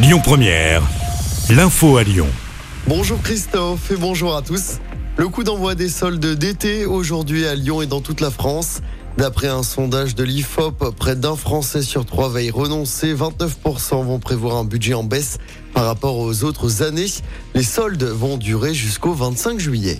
Lyon Première, l'info à Lyon. Bonjour Christophe et bonjour à tous. Le coup d'envoi des soldes d'été aujourd'hui à Lyon et dans toute la France. D'après un sondage de l'IFOP, près d'un Français sur trois va renoncer. 29% vont prévoir un budget en baisse par rapport aux autres années. Les soldes vont durer jusqu'au 25 juillet.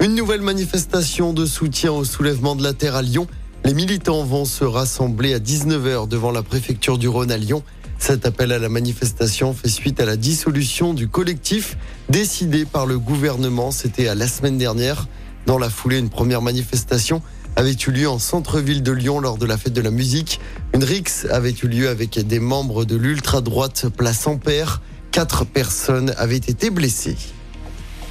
Une nouvelle manifestation de soutien au soulèvement de la terre à Lyon. Les militants vont se rassembler à 19h devant la préfecture du Rhône à Lyon. Cet appel à la manifestation fait suite à la dissolution du collectif décidé par le gouvernement. C'était à la semaine dernière. Dans la foulée, une première manifestation avait eu lieu en centre-ville de Lyon lors de la fête de la musique. Une rixe avait eu lieu avec des membres de l'ultra-droite Place Ampère. Quatre personnes avaient été blessées.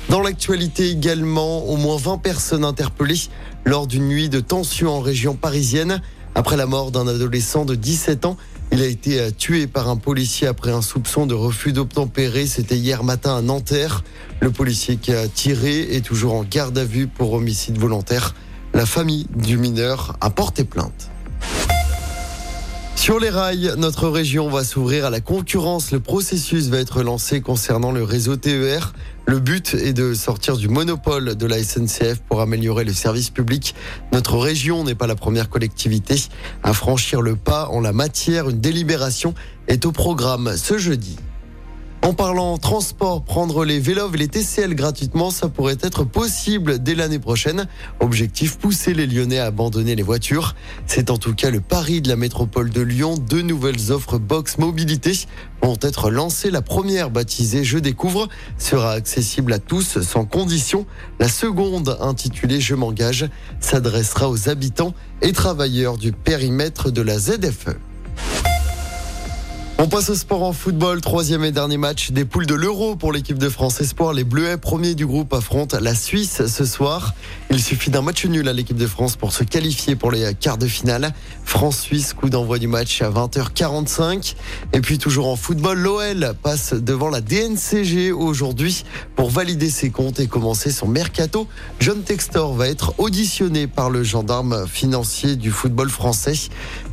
Dans l'actualité également, au moins 20 personnes interpellées lors d'une nuit de tension en région parisienne. Après la mort d'un adolescent de 17 ans, il a été euh, tué par un policier après un soupçon de refus d'obtempérer. C'était hier matin à Nanterre. Le policier qui a tiré est toujours en garde à vue pour homicide volontaire. La famille du mineur a porté plainte. Sur les rails, notre région va s'ouvrir à la concurrence. Le processus va être lancé concernant le réseau TER. Le but est de sortir du monopole de la SNCF pour améliorer le service public. Notre région n'est pas la première collectivité à franchir le pas en la matière. Une délibération est au programme ce jeudi. En parlant transport, prendre les vélos et les TCL gratuitement, ça pourrait être possible dès l'année prochaine. Objectif, pousser les Lyonnais à abandonner les voitures. C'est en tout cas le pari de la métropole de Lyon. Deux nouvelles offres box mobilité vont être lancées. La première, baptisée Je découvre, sera accessible à tous sans condition. La seconde, intitulée Je m'engage, s'adressera aux habitants et travailleurs du périmètre de la ZFE. On passe au sport en football. Troisième et dernier match des poules de l'Euro pour l'équipe de France Espoir. Les Bleuets, premiers du groupe, affrontent la Suisse ce soir. Il suffit d'un match nul à l'équipe de France pour se qualifier pour les quarts de finale. France-Suisse, coup d'envoi du match à 20h45. Et puis toujours en football, l'OL passe devant la DNCG aujourd'hui pour valider ses comptes et commencer son mercato. John Textor va être auditionné par le gendarme financier du football français.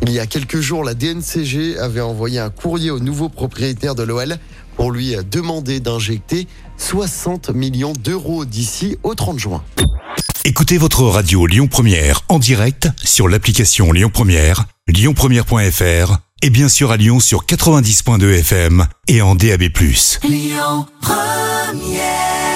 Il y a quelques jours, la DNCG avait envoyé un courrier au nouveau propriétaire de l'OL pour lui demander d'injecter 60 millions d'euros d'ici au 30 juin. Écoutez votre radio Lyon Première en direct sur l'application Lyon Première, lyonpremière.fr et bien sûr à Lyon sur 90.2 FM et en DAB+. Lyon Première